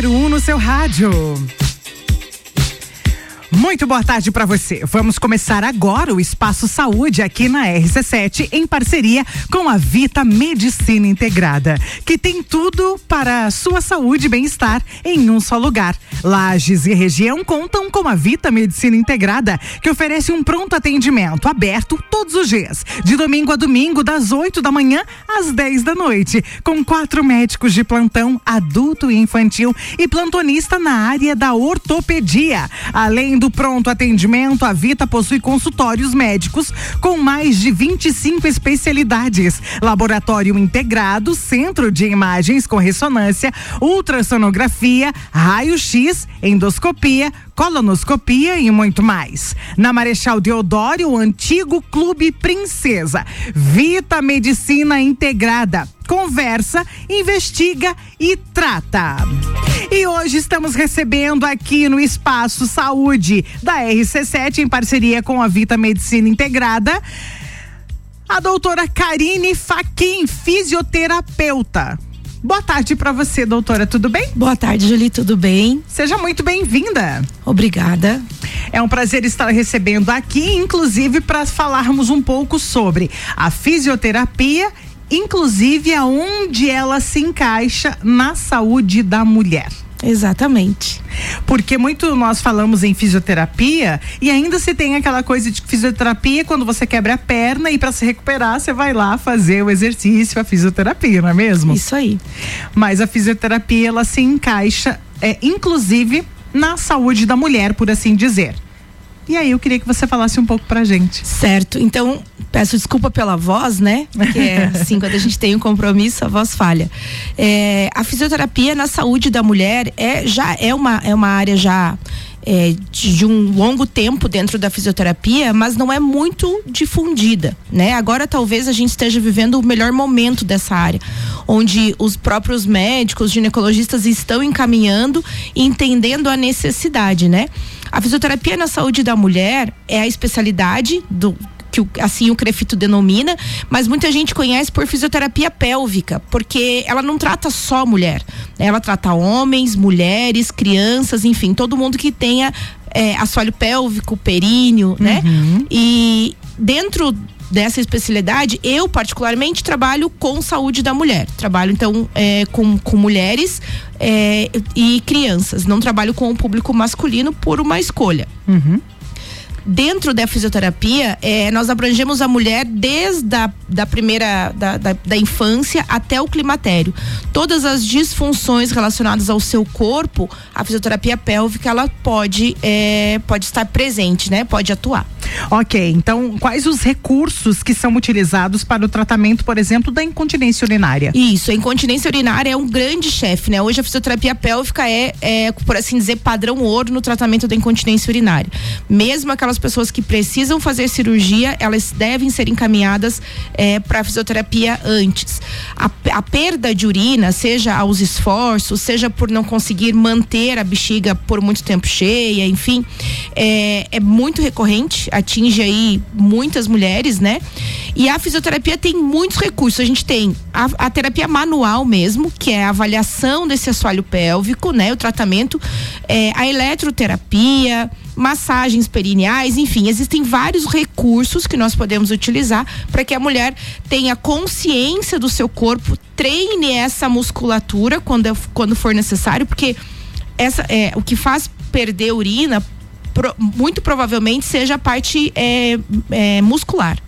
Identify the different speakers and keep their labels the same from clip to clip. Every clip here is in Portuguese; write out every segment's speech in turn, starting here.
Speaker 1: número 1 um no seu rádio. Muito boa tarde para você. Vamos começar agora o Espaço Saúde aqui na RC7 em parceria com a Vita Medicina Integrada, que tem tudo para a sua saúde e bem-estar em um só lugar. Lages e região contam com a Vita Medicina Integrada, que oferece um pronto atendimento aberto todos os dias, de domingo a domingo, das 8 da manhã às 10 da noite, com quatro médicos de plantão adulto e infantil e plantonista na área da ortopedia, além do pronto atendimento, a Vita possui consultórios médicos com mais de 25 especialidades, laboratório integrado, centro de imagens com ressonância, ultrassonografia, raio-x, endoscopia, colonoscopia e muito mais. Na Marechal Deodoro, o antigo Clube Princesa. Vita Medicina Integrada. Conversa, investiga e trata. E hoje estamos recebendo aqui no Espaço Saúde da RC7, em parceria com a Vita Medicina Integrada, a doutora Karine Faquin, fisioterapeuta. Boa tarde para você, doutora, tudo bem?
Speaker 2: Boa tarde, Julie, tudo bem?
Speaker 1: Seja muito bem-vinda.
Speaker 2: Obrigada.
Speaker 1: É um prazer estar recebendo aqui, inclusive para falarmos um pouco sobre a fisioterapia inclusive aonde ela se encaixa na saúde da mulher.
Speaker 2: Exatamente.
Speaker 1: Porque muito nós falamos em fisioterapia e ainda se tem aquela coisa de fisioterapia quando você quebra a perna e para se recuperar você vai lá fazer o exercício, a fisioterapia, não é mesmo?
Speaker 2: Isso aí.
Speaker 1: Mas a fisioterapia ela se encaixa, é, inclusive na saúde da mulher, por assim dizer. E aí eu queria que você falasse um pouco pra gente.
Speaker 2: Certo. Então, peço desculpa pela voz, né? Porque é assim, quando a gente tem um compromisso, a voz falha. É, a fisioterapia na saúde da mulher é já é uma, é uma área já é, de, de, um longo tempo dentro da fisioterapia, mas não é muito difundida, né? Agora talvez a gente esteja vivendo o melhor momento dessa área, onde os próprios médicos, ginecologistas estão encaminhando e entendendo a necessidade, né? A fisioterapia na saúde da mulher é a especialidade do que assim o Crefito denomina, mas muita gente conhece por fisioterapia pélvica, porque ela não trata só mulher, né? ela trata homens, mulheres, crianças, enfim, todo mundo que tenha é, assoalho pélvico, períneo, né? Uhum. E dentro dessa especialidade, eu particularmente trabalho com saúde da mulher. Trabalho então é, com, com mulheres é, e crianças. Não trabalho com o público masculino por uma escolha. Uhum dentro da fisioterapia, é, nós abrangemos a mulher desde a da primeira da, da, da, infância até o climatério. Todas as disfunções relacionadas ao seu corpo, a fisioterapia pélvica ela pode é, pode estar presente, né? Pode atuar.
Speaker 1: Ok, então quais os recursos que são utilizados para o tratamento, por exemplo, da incontinência urinária?
Speaker 2: Isso, a incontinência urinária é um grande chefe, né? Hoje a fisioterapia pélvica é, é, por assim dizer, padrão ouro no tratamento da incontinência urinária. Mesmo aquelas pessoas que precisam fazer cirurgia, elas devem ser encaminhadas é, para fisioterapia antes. A, a perda de urina, seja aos esforços, seja por não conseguir manter a bexiga por muito tempo cheia, enfim, é, é muito recorrente atinge aí muitas mulheres, né? E a fisioterapia tem muitos recursos. A gente tem a, a terapia manual mesmo, que é a avaliação desse assoalho pélvico, né? O tratamento, é, a eletroterapia, massagens perineais, enfim, existem vários recursos que nós podemos utilizar para que a mulher tenha consciência do seu corpo, treine essa musculatura quando, quando for necessário, porque essa é o que faz perder urina pro, muito provavelmente seja a parte é, é, muscular.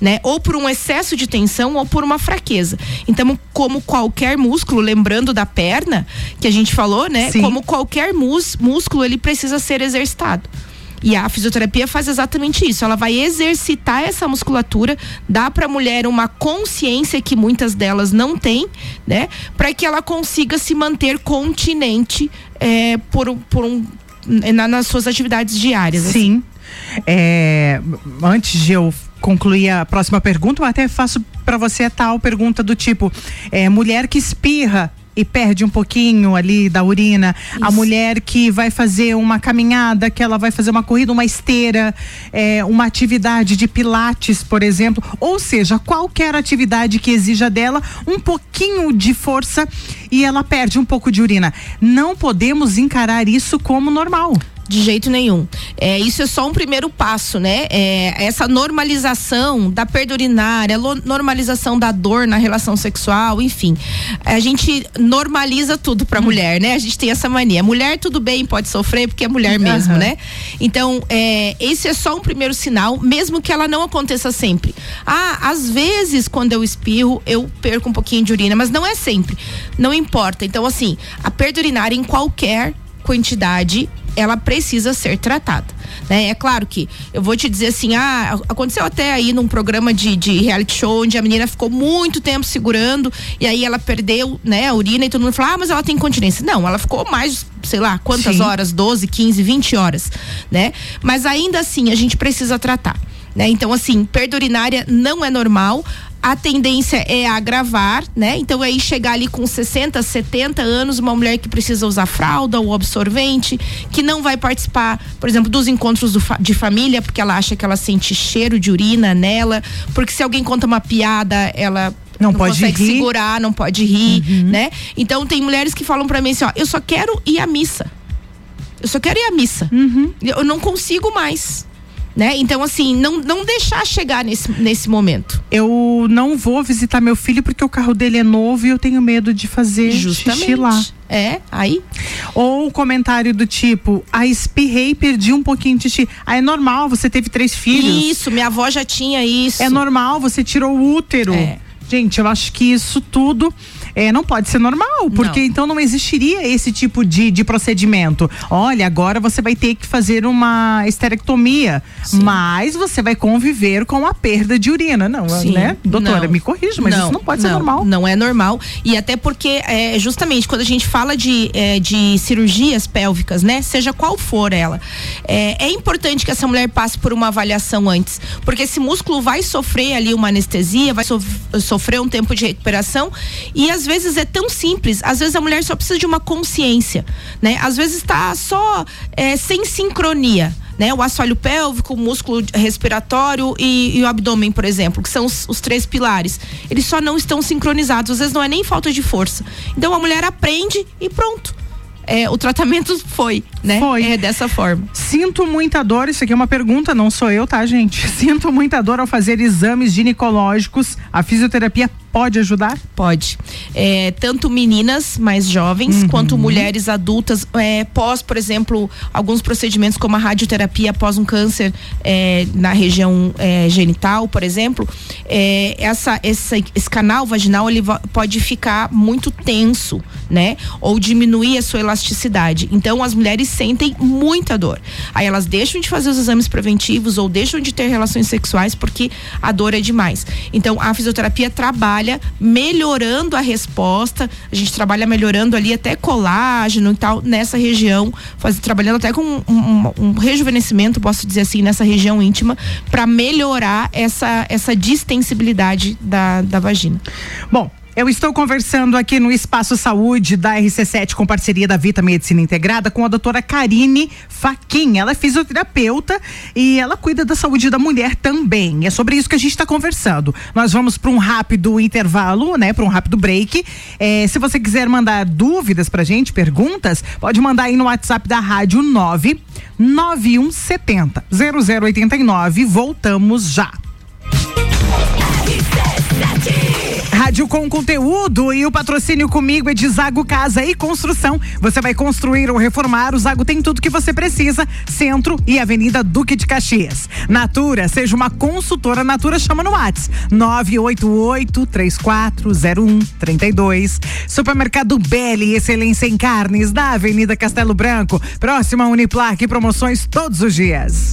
Speaker 2: Né? Ou por um excesso de tensão ou por uma fraqueza. Então, como qualquer músculo, lembrando da perna que a gente falou, né? Sim. Como qualquer mus, músculo, ele precisa ser exercitado. E a fisioterapia faz exatamente isso. Ela vai exercitar essa musculatura, dá para a mulher uma consciência que muitas delas não têm, né? Para que ela consiga se manter continente é, por, por um, na, nas suas atividades diárias.
Speaker 1: Assim. Sim. Assim. É, antes de eu concluir a próxima pergunta, eu até faço para você a tal pergunta do tipo: é, mulher que espirra e perde um pouquinho ali da urina, Isso. a mulher que vai fazer uma caminhada, que ela vai fazer uma corrida, uma esteira, é, uma atividade de pilates, por exemplo, ou seja, qualquer atividade que exija dela um pouquinho de força e ela perde um pouco de urina. Não podemos encarar isso como normal.
Speaker 2: De jeito nenhum. É, isso é só um primeiro passo, né? É, essa normalização da perda urinária, normalização da dor na relação sexual, enfim. A gente normaliza tudo pra hum. mulher, né? A gente tem essa mania. Mulher, tudo bem, pode sofrer porque é mulher uhum. mesmo, né? Então, é, esse é só um primeiro sinal, mesmo que ela não aconteça sempre. Ah, às vezes, quando eu espirro, eu perco um pouquinho de urina, mas não é sempre. Não importa. Então, assim, a perda urinária em qualquer quantidade ela precisa ser tratada. Né? É claro que eu vou te dizer assim, ah, aconteceu até aí num programa de, de reality show onde a menina ficou muito tempo segurando e aí ela perdeu, né, a urina e todo mundo falou, ah, mas ela tem incontinência. Não, ela ficou mais, sei lá, quantas Sim. horas, 12, 15, 20 horas, né? Mas ainda assim a gente precisa tratar. Né? Então, assim, perda urinária não é normal a tendência é agravar, né? Então aí chegar ali com 60, 70 anos, uma mulher que precisa usar fralda ou absorvente, que não vai participar, por exemplo, dos encontros do, de família, porque ela acha que ela sente cheiro de urina nela, porque se alguém conta uma piada, ela não, não pode consegue rir. segurar, não pode rir, uhum. né? Então tem mulheres que falam para mim assim, ó, eu só quero ir à missa. Eu só quero ir à missa. Uhum. Eu não consigo mais né? Então, assim, não, não deixar chegar nesse, nesse momento.
Speaker 1: Eu não vou visitar meu filho porque o carro dele é novo e eu tenho medo de fazer Justamente. xixi lá.
Speaker 2: É, aí.
Speaker 1: Ou um comentário do tipo, a ah, espirrei perdi um pouquinho de xixi. Ah, é normal, você teve três filhos.
Speaker 2: Isso, minha avó já tinha isso.
Speaker 1: É normal, você tirou o útero. É. Gente, eu acho que isso tudo é, não pode ser normal, porque não. então não existiria esse tipo de, de procedimento. Olha, agora você vai ter que fazer uma esterectomia, Sim. mas você vai conviver com a perda de urina. Não, Sim. né? Doutora, não. me corrija, mas não, isso não pode ser normal.
Speaker 2: Não é normal. E até porque, é, justamente, quando a gente fala de, é, de cirurgias pélvicas, né? Seja qual for ela, é, é importante que essa mulher passe por uma avaliação antes. Porque esse músculo vai sofrer ali uma anestesia, vai so, sofrer um tempo de recuperação e as às vezes é tão simples, às vezes a mulher só precisa de uma consciência, né? Às vezes está só é, sem sincronia. Né, o assoalho pélvico, o músculo respiratório e, e, o abdômen, por exemplo, que são os, os, três pilares. Eles só não estão sincronizados. Às vezes não é nem falta de força. Então a mulher aprende e pronto é, o tratamento foi, né? Foi. É dessa forma.
Speaker 1: Sinto muita dor, isso aqui é uma pergunta, não sou eu, tá, gente? Sinto muita dor ao fazer exames ginecológicos. A fisioterapia pode ajudar?
Speaker 2: Pode. É, tanto meninas mais jovens, uhum. quanto mulheres adultas, é, pós, por exemplo, alguns procedimentos como a radioterapia após um câncer é, na região é, genital, por exemplo, é, essa, esse, esse canal vaginal ele pode ficar muito tenso, né? Ou diminuir a sua elasticidade. Então as mulheres sentem muita dor. Aí elas deixam de fazer os exames preventivos ou deixam de ter relações sexuais porque a dor é demais. Então a fisioterapia trabalha melhorando a resposta. A gente trabalha melhorando ali até colágeno e tal nessa região, faz, trabalhando até com um, um, um rejuvenescimento, posso dizer assim, nessa região íntima para melhorar essa essa distensibilidade da, da vagina.
Speaker 1: Bom, eu estou conversando aqui no Espaço Saúde da RC7 com parceria da Vita Medicina Integrada com a doutora Karine Faquin. Ela é fisioterapeuta e ela cuida da saúde da mulher também. É sobre isso que a gente está conversando. Nós vamos para um rápido intervalo, né? Para um rápido break. É, se você quiser mandar dúvidas pra gente, perguntas, pode mandar aí no WhatsApp da Rádio 9 9170 0089. Voltamos já. Rádio com conteúdo e o patrocínio comigo é de Zago Casa e Construção. Você vai construir ou reformar, o Zago tem tudo que você precisa. Centro e Avenida Duque de Caxias. Natura, seja uma consultora Natura, chama no WhatsApp 988 3401 32. Supermercado Belli, excelência em carnes, da Avenida Castelo Branco, próxima Uniplaque, promoções todos os dias.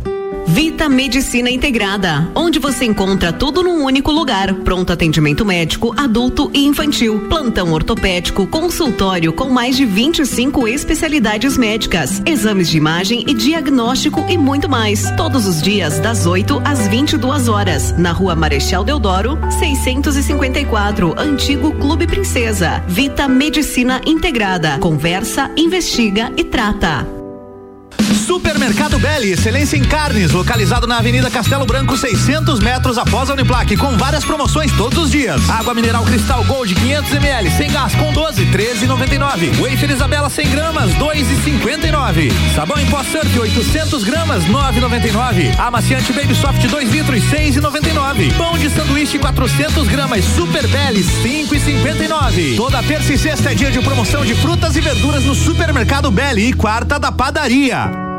Speaker 3: Vita Medicina Integrada, onde você encontra tudo num único lugar. Pronto atendimento médico, adulto e infantil, plantão ortopédico, consultório com mais de 25 especialidades médicas, exames de imagem e diagnóstico e muito mais. Todos os dias das 8 às 22 horas, na Rua Marechal Deodoro, 654, Antigo Clube Princesa. Vita Medicina Integrada. Conversa, investiga e trata.
Speaker 4: Supermercado Belli, excelência em carnes, localizado na Avenida Castelo Branco, 600 metros após a Uniplaque, com várias promoções todos os dias. Água mineral Cristal Gold 500 ml, sem gás com 12, 13,99. Wafer Isabela 100 gramas, 2,59. Sabão em pó surf 800 gramas, 9,99. Amaciante Baby Soft 2 litros, 6,99. Pão de sanduíche 400 gramas, Super Belli 5,59. Toda terça e sexta é dia de promoção de frutas e verduras no Supermercado Belli e quarta da padaria.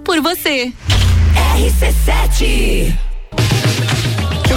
Speaker 5: por você.
Speaker 6: RC7.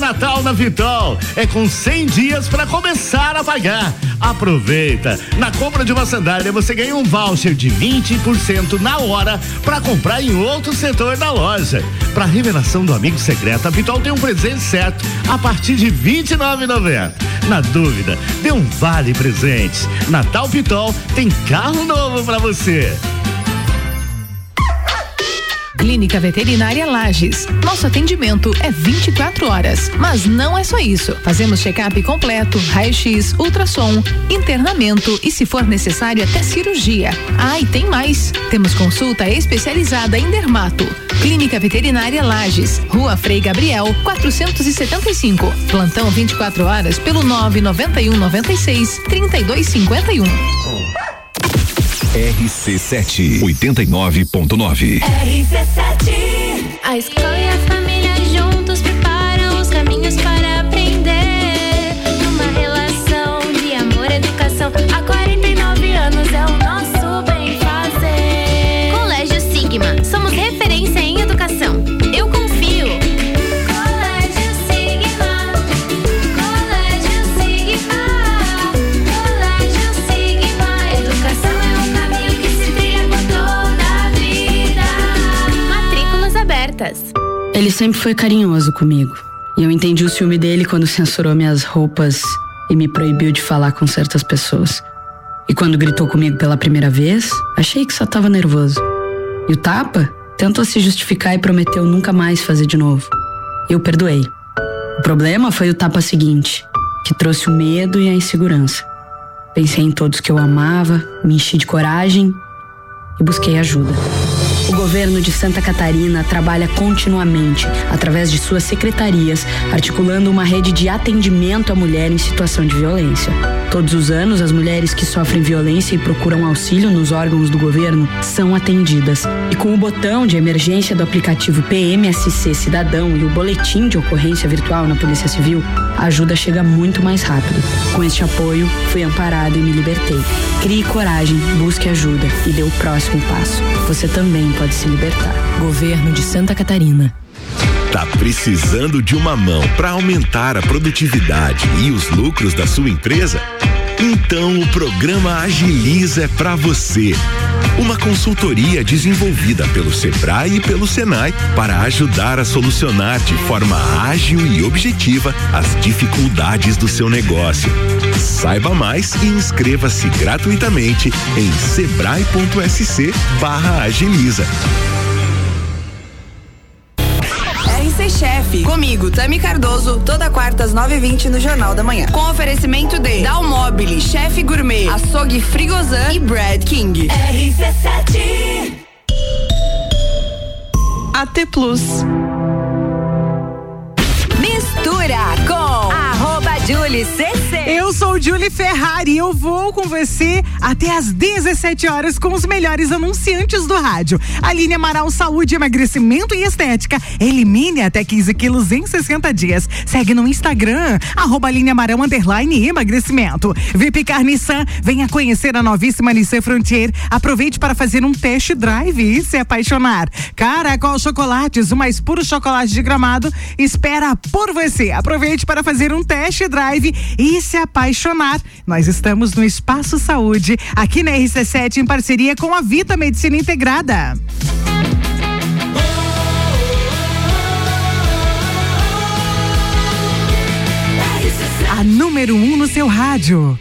Speaker 7: Natal na Vitol. É com 100 dias para começar a pagar. Aproveita. Na compra de uma sandália você ganha um voucher de 20% na hora para comprar em outro setor da loja. Para revelação do amigo secreto, a Vitol tem um presente certo a partir de 29,90. Na dúvida, dê um vale presente. Natal Vitol tem carro novo para você.
Speaker 8: Clínica Veterinária Lages. Nosso atendimento é 24 horas, mas não é só isso. Fazemos check-up completo, raio-x, ultrassom, internamento e, se for necessário, até cirurgia. Ah, e tem mais. Temos consulta especializada em dermato. Clínica Veterinária Lages, Rua Frei Gabriel, 475. Plantão 24 horas pelo 991 96 3251.
Speaker 9: RC7 89.9.
Speaker 10: RC7 A escola
Speaker 11: sempre foi carinhoso comigo. E eu entendi o ciúme dele quando censurou minhas roupas e me proibiu de falar com certas pessoas. E quando gritou comigo pela primeira vez, achei que só tava nervoso. E o tapa tentou se justificar e prometeu nunca mais fazer de novo. Eu perdoei. O problema foi o tapa seguinte, que trouxe o medo e a insegurança. Pensei em todos que eu amava, me enchi de coragem e busquei ajuda. O governo de Santa Catarina trabalha continuamente, através de suas secretarias, articulando uma rede de atendimento à mulher em situação de violência. Todos os anos, as mulheres que sofrem violência e procuram auxílio nos órgãos do governo são atendidas. E com o botão de emergência do aplicativo PMSC Cidadão e o boletim de ocorrência virtual na Polícia Civil, a ajuda chega muito mais rápido. Com este apoio, fui amparado e me libertei. Crie coragem, busque ajuda e dê o próximo passo. Você também pode se libertar.
Speaker 8: Governo de Santa Catarina.
Speaker 12: Tá precisando de uma mão para aumentar a produtividade e os lucros da sua empresa? Então o programa Agiliza é para você. Uma consultoria desenvolvida pelo Sebrae e pelo Senai para ajudar a solucionar de forma ágil e objetiva as dificuldades do seu negócio. Saiba mais e inscreva-se gratuitamente em sebrae.sc barra agiliza.
Speaker 13: RC Chef. Comigo, Tami Cardoso, toda quarta às 9h20 no Jornal da Manhã. Com oferecimento de Dalmobile, Chef Gourmet, Açougue Frigozan e Brad King.
Speaker 6: RC7
Speaker 13: AT Plus.
Speaker 6: Mistura com arroba Julie CC.
Speaker 1: Julie Ferrari eu vou com você até às 17 horas com os melhores anunciantes do rádio. Aline Amaral Saúde, Emagrecimento e Estética. Elimine até 15 quilos em 60 dias. Segue no Instagram, arroba Aline Amaral Underline Emagrecimento. VIP Nissan, venha conhecer a novíssima Nissan Frontier. Aproveite para fazer um test drive e se apaixonar. Caracol Chocolates, o mais puro chocolate de gramado, espera por você. Aproveite para fazer um test drive e se apaixonar. Nós estamos no Espaço Saúde, aqui na RC7, em parceria com a Vita Medicina Integrada. A número um no seu rádio.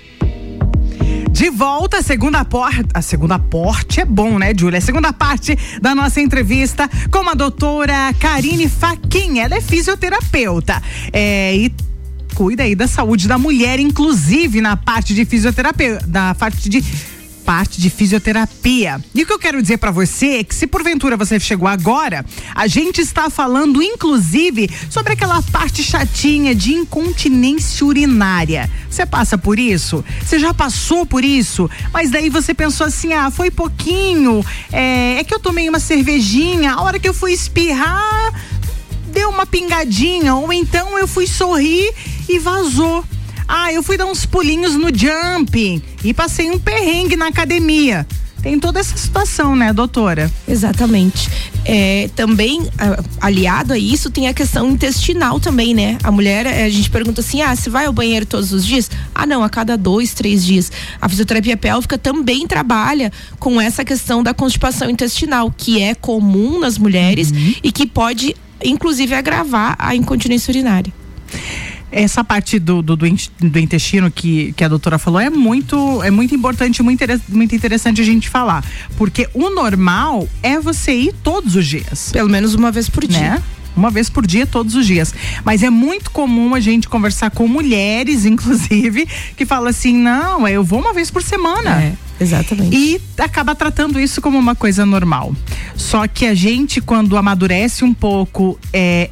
Speaker 1: De volta, a segunda porta. A segunda porte é bom, né, Júlia? A segunda parte da nossa entrevista com a doutora Karine Faquin. Ela é fisioterapeuta. É, e cuida aí da saúde da mulher, inclusive na parte de fisioterapia, da parte de parte de fisioterapia. E o que eu quero dizer para você é que se porventura você chegou agora, a gente está falando inclusive sobre aquela parte chatinha de incontinência urinária. Você passa por isso? Você já passou por isso? Mas daí você pensou assim: ah, foi pouquinho, é, é que eu tomei uma cervejinha, a hora que eu fui espirrar, deu uma pingadinha, ou então eu fui sorrir e vazou. Ah, eu fui dar uns pulinhos no jumping e passei um perrengue na academia. Tem toda essa situação, né, doutora?
Speaker 2: Exatamente. É, também, aliado a isso, tem a questão intestinal também, né? A mulher, é, a gente pergunta assim: ah, você vai ao banheiro todos os dias? Ah, não, a cada dois, três dias. A fisioterapia pélvica também trabalha com essa questão da constipação intestinal, que é comum nas mulheres e que pode, inclusive, agravar a incontinência urinária.
Speaker 1: Essa parte do, do, do in- do intestino que, que a doutora falou é muito, é muito importante, muito, muito interessante a gente falar. Porque o normal é você ir todos os dias.
Speaker 2: Pelo menos uma vez por dia.
Speaker 1: Né? Uma vez por dia, todos os dias. Mas é muito comum a gente conversar com mulheres, inclusive, que fala assim: não, eu vou uma vez por semana.
Speaker 2: É, exatamente.
Speaker 1: E acaba tratando isso como uma coisa normal. Só que a gente, quando amadurece um pouco, é,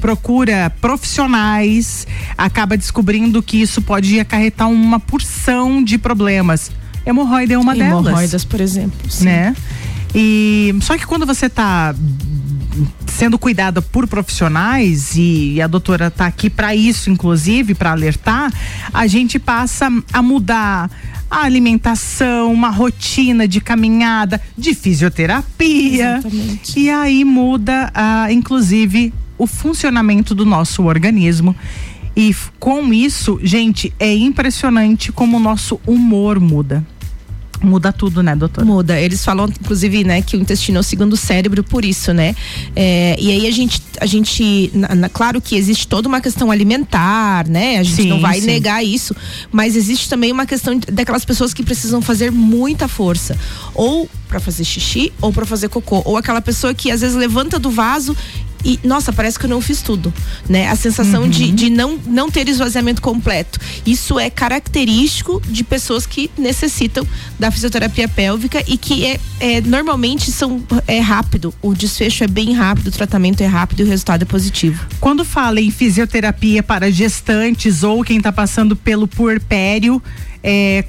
Speaker 1: procura profissionais, acaba descobrindo que isso pode acarretar uma porção de problemas. Hemorroida é uma delas.
Speaker 2: Hemorroidas, por exemplo. sim.
Speaker 1: Né? E só que quando você tá sendo cuidada por profissionais e, e a doutora tá aqui para isso inclusive para alertar, a gente passa a mudar a alimentação, uma rotina de caminhada, de fisioterapia.
Speaker 2: Exatamente.
Speaker 1: E aí muda a inclusive o funcionamento do nosso organismo. E com isso, gente, é impressionante como o nosso humor muda. Muda tudo, né, doutora?
Speaker 2: Muda. Eles falam, inclusive, né, que o intestino é o segundo cérebro por isso, né? É, e aí a gente, a gente, na- na- claro que existe toda uma questão alimentar, né? A gente
Speaker 1: Sim,
Speaker 2: não vai
Speaker 1: sim.
Speaker 2: negar isso, mas existe também uma questão daquelas pessoas que precisam fazer muita força, ou para fazer xixi ou para fazer cocô, ou aquela pessoa que às vezes levanta do vaso e nossa, parece que eu não fiz tudo, né? A sensação de, de não, não ter esvaziamento completo. Isso é característico de pessoas que necessitam da fisioterapia pélvica e que é, é normalmente são é rápido. O desfecho é bem rápido, o tratamento é rápido e o resultado é positivo.
Speaker 1: Quando fala em fisioterapia para gestantes ou quem está passando pelo puerpério, é,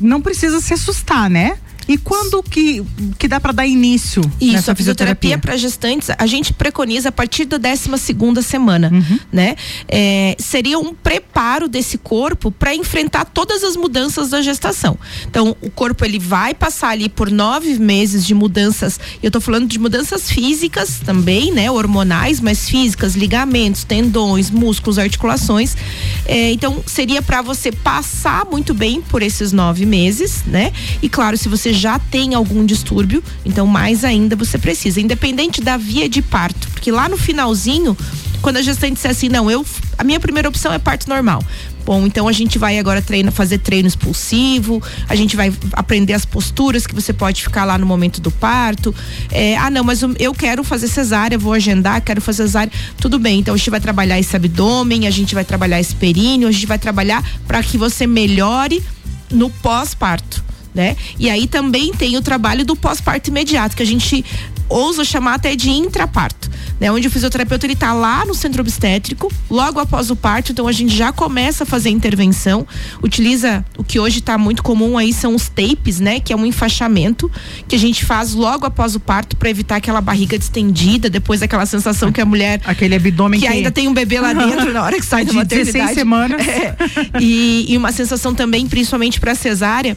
Speaker 1: não precisa se assustar, né? E quando que, que dá para dar início
Speaker 2: Isso, a fisioterapia para gestantes, a gente preconiza a partir da 12 segunda semana, né? É, seria um preparo desse corpo para enfrentar todas as mudanças da gestação. Então, o corpo ele vai passar ali por nove meses de mudanças. Eu tô falando de mudanças físicas também, né? Hormonais, mas físicas, ligamentos, tendões, músculos, articulações. É, então, seria para você passar muito bem por esses nove meses, né? E claro, se você já tem algum distúrbio, então mais ainda você precisa, independente da via de parto, porque lá no finalzinho, quando a gestante disser assim, não, eu, a minha primeira opção é parto normal. Bom, então a gente vai agora fazer treino expulsivo, a gente vai aprender as posturas que você pode ficar lá no momento do parto. É, ah, não, mas eu quero fazer cesárea, vou agendar, quero fazer cesárea. Tudo bem, então a gente vai trabalhar esse abdômen, a gente vai trabalhar esse períneo, a gente vai trabalhar para que você melhore no pós-parto né? E aí também tem o trabalho do pós-parto imediato, que a gente ousa chamar até de intraparto, né? Onde o fisioterapeuta ele tá lá no centro obstétrico, logo após o parto, então a gente já começa a fazer a intervenção, utiliza o que hoje está muito comum aí são os tapes, né? Que é um enfaixamento que a gente faz logo após o parto para evitar aquela barriga distendida, depois aquela sensação que a mulher
Speaker 1: aquele abdômen
Speaker 2: que,
Speaker 1: que...
Speaker 2: ainda tem um bebê lá dentro na hora que sai da
Speaker 1: De
Speaker 2: maternidade.
Speaker 1: 16 semanas.
Speaker 2: É. E, e uma sensação também, principalmente para cesárea,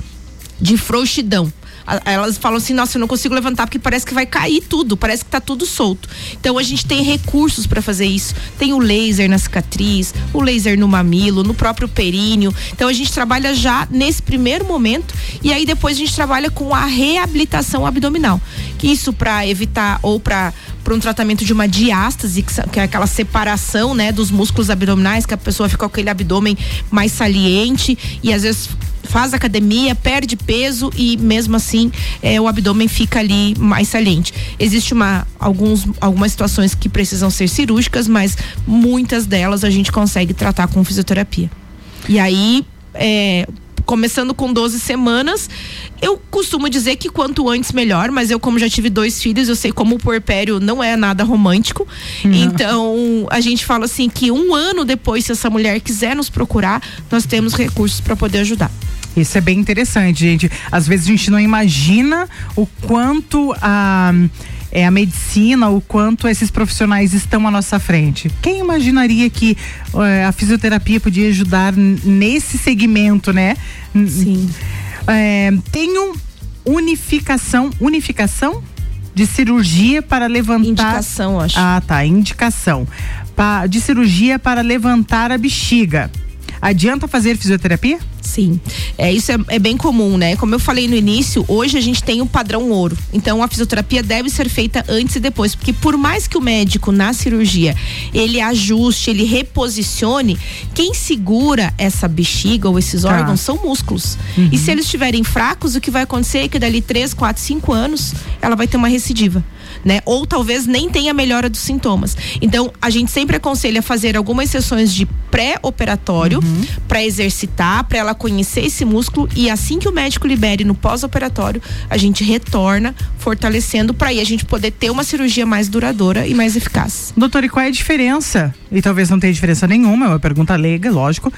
Speaker 2: de frouxidão. Elas falam assim, nossa, eu não consigo levantar porque parece que vai cair tudo, parece que tá tudo solto. Então a gente tem recursos para fazer isso. Tem o laser na cicatriz, o laser no mamilo, no próprio períneo. Então a gente trabalha já nesse primeiro momento e aí depois a gente trabalha com a reabilitação abdominal. Que isso para evitar ou para para um tratamento de uma diástase, que é aquela separação, né, dos músculos abdominais, que a pessoa fica com aquele abdômen mais saliente e às vezes faz academia, perde peso e mesmo assim eh, o abdômen fica ali mais saliente. Existe uma alguns algumas situações que precisam ser cirúrgicas, mas muitas delas a gente consegue tratar com fisioterapia. E aí eh, Começando com 12 semanas, eu costumo dizer que quanto antes melhor, mas eu, como já tive dois filhos, eu sei como o puerpério não é nada romântico. Então, a gente fala assim que um ano depois, se essa mulher quiser nos procurar, nós temos recursos para poder ajudar.
Speaker 1: Isso é bem interessante, gente. Às vezes a gente não imagina o quanto a, é, a medicina, o quanto esses profissionais estão à nossa frente. Quem imaginaria que é, a fisioterapia podia ajudar nesse segmento, né?
Speaker 2: Sim.
Speaker 1: tem um unificação, unificação de cirurgia para levantar.
Speaker 2: Indicação, acho.
Speaker 1: Ah, tá. Indicação. De cirurgia para levantar a bexiga. Adianta fazer fisioterapia?
Speaker 2: Sim, é, isso é, é bem comum, né? Como eu falei no início, hoje a gente tem o padrão ouro. Então a fisioterapia deve ser feita antes e depois, porque por mais que o médico na cirurgia ele ajuste, ele reposicione, quem segura essa bexiga ou esses
Speaker 1: Tá.
Speaker 2: órgãos são músculos.
Speaker 1: Uhum.
Speaker 2: E se eles estiverem fracos, o que vai acontecer é que dali 3, 4, 5 anos ela vai ter uma recidiva. Né? Ou talvez nem tenha melhora dos sintomas. Então, a gente sempre aconselha fazer algumas sessões de pré-operatório
Speaker 1: Uhum.
Speaker 2: para exercitar, para ela conhecer esse músculo e assim que o médico libere no pós-operatório, a gente retorna fortalecendo para aí a gente poder ter uma cirurgia mais duradoura e mais eficaz.
Speaker 1: Doutor, e qual é a diferença? E talvez não tenha diferença nenhuma, é uma pergunta leiga, lógico,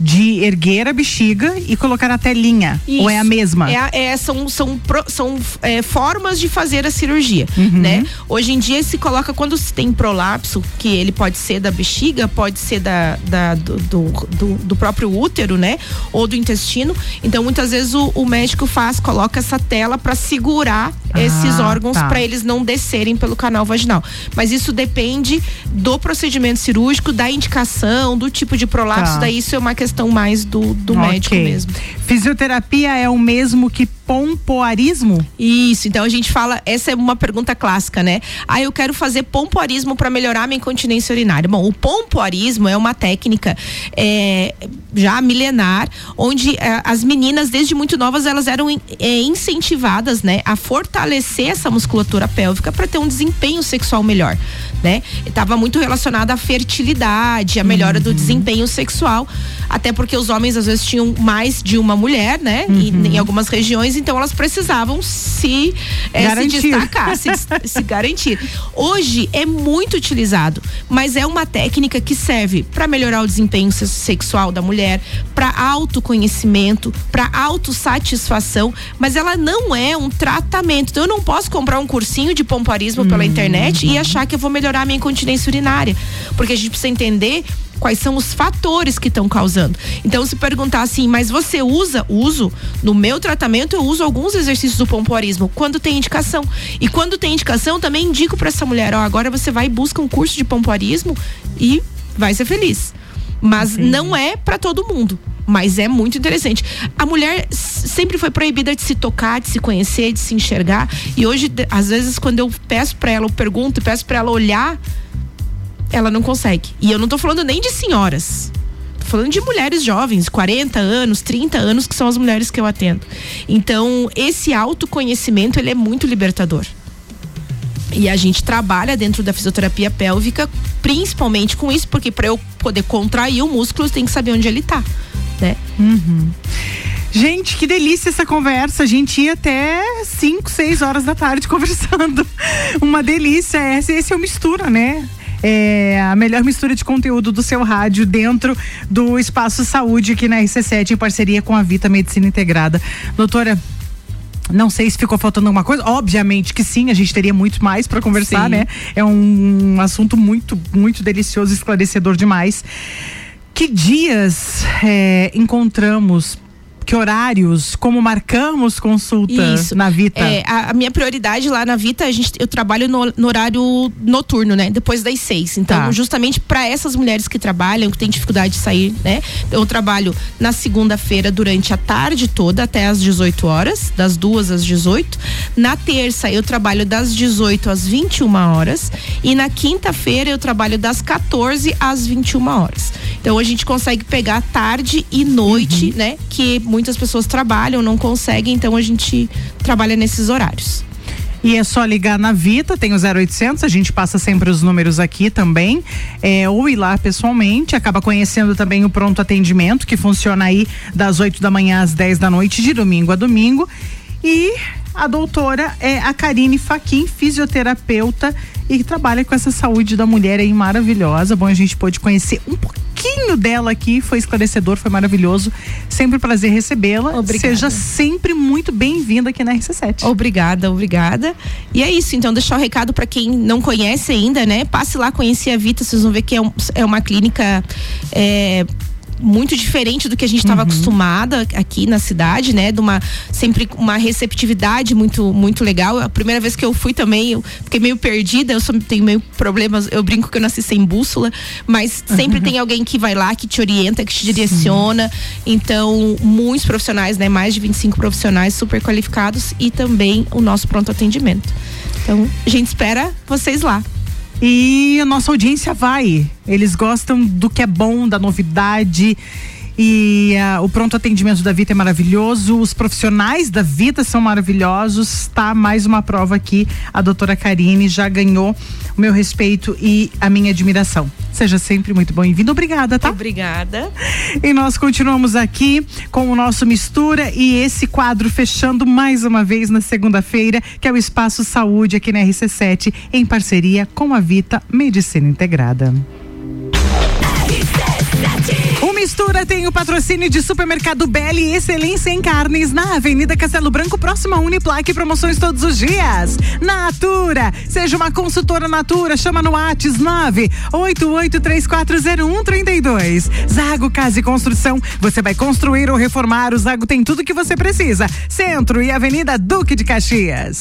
Speaker 1: de erguer a bexiga e colocar a telinha. Ou é a
Speaker 2: Isso.
Speaker 1: mesma?
Speaker 2: É é, são são, são é, formas de fazer a cirurgia,
Speaker 1: Uhum.
Speaker 2: né? Hoje em dia se coloca quando se tem prolapso, que ele pode ser da bexiga, pode ser da, da- do, do, do- próprio útero, né? Ou do intestino. Então muitas vezes o, o médico faz, coloca essa tela para segurar esses
Speaker 1: Ah,
Speaker 2: órgãos
Speaker 1: tá.
Speaker 2: para eles não descerem pelo canal vaginal. Mas isso depende do procedimento cirúrgico, da indicação, do tipo de prolapso.
Speaker 1: Tá.
Speaker 2: Daí isso é uma questão mais do, do médico
Speaker 1: Ok.
Speaker 2: mesmo.
Speaker 1: Fisioterapia é o mesmo que pompoarismo?
Speaker 2: Isso, então a gente fala, essa é uma pergunta clássica, né? Ah, eu quero fazer pompoarismo para melhorar minha incontinência urinária. Bom, o pompoarismo é uma técnica é, já milenar, onde é, as meninas, desde muito novas, elas eram é, incentivadas, né, a fortalecer essa musculatura pélvica para ter um desempenho sexual melhor, né? Estava muito relacionado à fertilidade, à melhora
Speaker 1: Uhum.
Speaker 2: do desempenho sexual, até porque os homens às vezes tinham mais de uma mulher, né?
Speaker 1: Uhum.
Speaker 2: E, em algumas regiões, então elas precisavam se, eh, se destacar, se, se garantir. Hoje é muito utilizado, mas é uma técnica que serve para melhorar o desempenho se- sexual da mulher, para autoconhecimento, para autossatisfação, mas ela não é um tratamento. Então eu não posso comprar um cursinho de pompoarismo pela internet e achar que eu vou melhorar a minha incontinência urinária, porque a gente precisa entender quais são os fatores que estão causando. Então, se perguntar assim, mas você usa? Uso. No meu tratamento, eu uso alguns exercícios do pompoarismo, quando tem indicação. E quando tem indicação, também indico para essa mulher: ó, agora você vai e busca um curso de pompoarismo e vai ser feliz. Mas não é para todo mundo. Mas é muito interessante. A mulher sempre foi proibida de se tocar, de se conhecer, de se enxergar. E hoje, às vezes, quando eu peço para ela, eu pergunto, peço para ela olhar, ela não consegue. E eu não tô falando nem de senhoras. Tô falando de mulheres jovens, 40 anos, 30 anos, que são as mulheres que eu atendo. Então, esse autoconhecimento, ele é muito libertador. E a gente trabalha dentro da fisioterapia pélvica, principalmente com isso, porque para eu poder contrair o músculo, eu tenho que saber onde ele tá, né?
Speaker 1: Gente, que delícia essa conversa. A gente ia até 5, 6 horas da tarde conversando. Uma delícia. Esse, esse é o Mistura, né? É a melhor mistura de conteúdo do seu rádio dentro do Espaço Saúde aqui na RC7, em parceria com a Vita Medicina Integrada. Doutora, não sei se ficou faltando alguma coisa. Obviamente que sim, a gente teria muito mais para conversar,
Speaker 2: Sim.
Speaker 1: né? É um assunto muito, muito delicioso, esclarecedor demais. Que dias é, encontramos? Que horários? Como marcamos consulta
Speaker 2: Isso.
Speaker 1: na Vita?
Speaker 2: É, a, a minha prioridade lá na Vita, a gente, eu trabalho no, no horário noturno, né? Depois das seis. Então,
Speaker 1: Tá.
Speaker 2: justamente para essas mulheres que trabalham, que têm dificuldade de sair, né? Eu trabalho na segunda-feira durante a tarde toda, até às 18 horas, das duas às 18. Na terça, eu trabalho das 18 às 21 horas. E na quinta-feira, eu trabalho das 14 às 21 horas. Então, a gente consegue pegar tarde e noite, né? Que muitas pessoas trabalham, não conseguem, então a gente trabalha nesses horários.
Speaker 1: E é só ligar na Vita, tem o 0800, a gente passa sempre os números aqui também, é, ou ir lá pessoalmente, acaba conhecendo também o pronto atendimento, que funciona aí das 8 da manhã às 10 da noite, de domingo a domingo. E a doutora é a Karine Faquin, fisioterapeuta, e trabalha com essa saúde da mulher aí maravilhosa. Bom, a gente pôde conhecer um pouquinho dela aqui, foi esclarecedor, foi maravilhoso. Sempre um prazer recebê-la.
Speaker 2: Obrigada.
Speaker 1: Seja sempre muito bem-vinda aqui na RC7.
Speaker 2: Obrigada, obrigada. E é isso, então deixar o recado para quem não conhece ainda, né? Passe lá conhecer a Vita, vocês vão ver que é, um- é uma clínica é, muito diferente do que a gente estava acostumada aqui na cidade, né? De uma sempre uma receptividade muito muito legal. A primeira vez que eu fui também, eu fiquei meio perdida, eu só tenho meio problemas, eu brinco que eu nasci sem bússola, mas sempre tem alguém que vai lá, que te orienta, que te direciona. Então, muitos profissionais, né? Mais de 25 profissionais super qualificados e também o nosso pronto atendimento. Então, a gente espera vocês lá.
Speaker 1: E a nossa audiência vai. Eles gostam do que é bom, da novidade. E ah, o pronto atendimento da Vita é maravilhoso, os profissionais da Vita são maravilhosos. Tá mais uma prova aqui. A doutora Karine já ganhou meu respeito e a minha admiração. Seja sempre muito bem-vindo. Obrigada, tá?
Speaker 2: Obrigada.
Speaker 1: E nós continuamos aqui com o nosso Mistura e esse quadro fechando mais uma vez na segunda-feira, que é o Espaço Saúde aqui na RC7, em parceria com a Vita Medicina Integrada. O Mistura tem o patrocínio de Supermercado Belli Excelência em Carnes na Avenida Castelo Branco, próxima à Uniplaque, promoções todos os dias. Natura, seja uma consultora Natura, chama no Whats 988340132. Zago Casa e Construção, você vai construir ou reformar, o Zago tem tudo que você precisa. Centro e Avenida Duque de Caxias.